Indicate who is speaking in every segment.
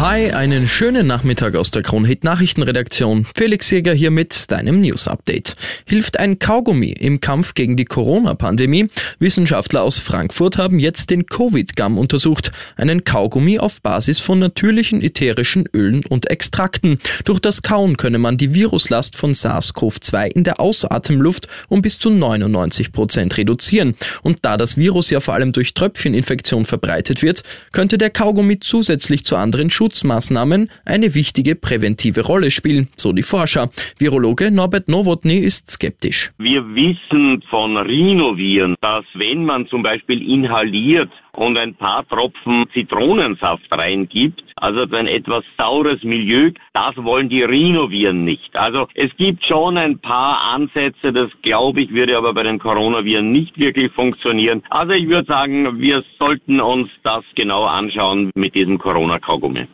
Speaker 1: Hi, einen schönen Nachmittag aus der Kronhit Nachrichtenredaktion. Felix Jäger hier mit deinem News Update. Hilft ein Kaugummi im Kampf gegen die Corona-Pandemie? Wissenschaftler aus Frankfurt haben jetzt den Covid-Gum untersucht. Einen Kaugummi auf Basis von natürlichen ätherischen Ölen und Extrakten. Durch das Kauen könne man die Viruslast von SARS-CoV-2 in der Ausatemluft um bis zu 99 Prozent reduzieren. Und da das Virus ja vor allem durch Tröpfcheninfektion verbreitet wird, könnte der Kaugummi zusätzlich zu anderen Schutz Schutzmaßnahmen eine wichtige präventive Rolle spielen, so die Forscher. Virologe Norbert Nowotny ist skeptisch.
Speaker 2: Wir wissen von Rhinoviren, dass wenn man zum Beispiel inhaliert und ein paar Tropfen Zitronensaft reingibt, also ein etwas saures Milieu, das wollen die Rhinoviren nicht. Also es gibt schon ein paar Ansätze, das glaube ich würde aber bei den Coronaviren nicht wirklich funktionieren. Also ich würde sagen, wir sollten uns das genau anschauen mit diesem Corona-Kaugummi.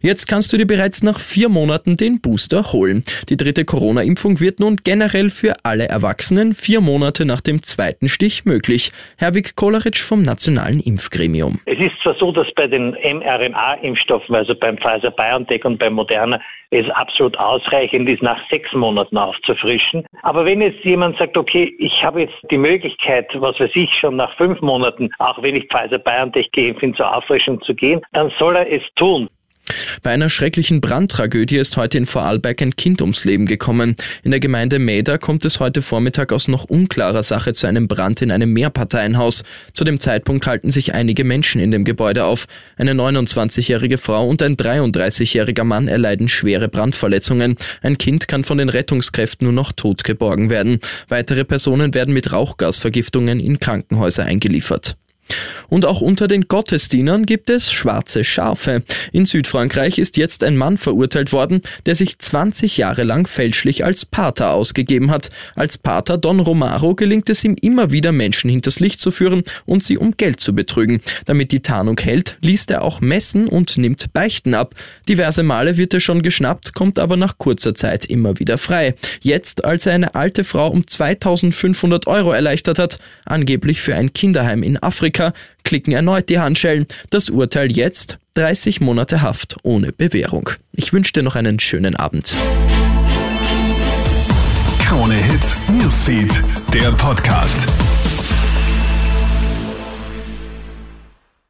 Speaker 1: Jetzt kannst du dir bereits nach vier Monaten den Booster holen. Die dritte Corona-Impfung wird nun generell für alle Erwachsenen vier Monate nach dem zweiten Stich möglich. Herwig Koleritsch vom Nationalen Impfgremium.
Speaker 3: Es ist zwar so, dass bei den mRNA-Impfstoffen, also beim Pfizer-BioNTech und beim Moderna, es absolut ausreichend ist, nach sechs Monaten aufzufrischen. Aber wenn jetzt jemand sagt, okay, ich habe jetzt die Möglichkeit, was weiß ich, schon nach fünf Monaten, auch wenn ich Pfizer-BioNTech geimpft bin, zur Auffrischung zu gehen, dann soll er es tun.
Speaker 1: Bei einer schrecklichen Brandtragödie ist heute in Vorarlberg ein Kind ums Leben gekommen. In der Gemeinde Meda kommt es heute Vormittag aus noch unklarer Sache zu einem Brand in einem Mehrparteienhaus. Zu dem Zeitpunkt halten sich einige Menschen in dem Gebäude auf. Eine 29-jährige Frau und ein 33-jähriger Mann erleiden schwere Brandverletzungen. Ein Kind kann von den Rettungskräften nur noch tot geborgen werden. Weitere Personen werden mit Rauchgasvergiftungen in Krankenhäuser eingeliefert. Und auch unter den Gottesdienern gibt es schwarze Schafe. In Südfrankreich ist jetzt ein Mann verurteilt worden, der sich 20 Jahre lang fälschlich als Pater ausgegeben hat. Als Pater Don Romaro gelingt es ihm immer wieder Menschen hinters Licht zu führen und sie um Geld zu betrügen. Damit die Tarnung hält, liest er auch Messen und nimmt Beichten ab. Diverse Male wird er schon geschnappt, kommt aber nach kurzer Zeit immer wieder frei. Jetzt, als er eine alte Frau um 2500 Euro erleichtert hat, angeblich für ein Kinderheim in Afrika, klicken erneut die Handschellen. Das Urteil jetzt 30 Monate Haft ohne Bewährung. Ich wünsche dir noch einen schönen Abend.
Speaker 4: Krone Hits, Newsfeed, der Podcast.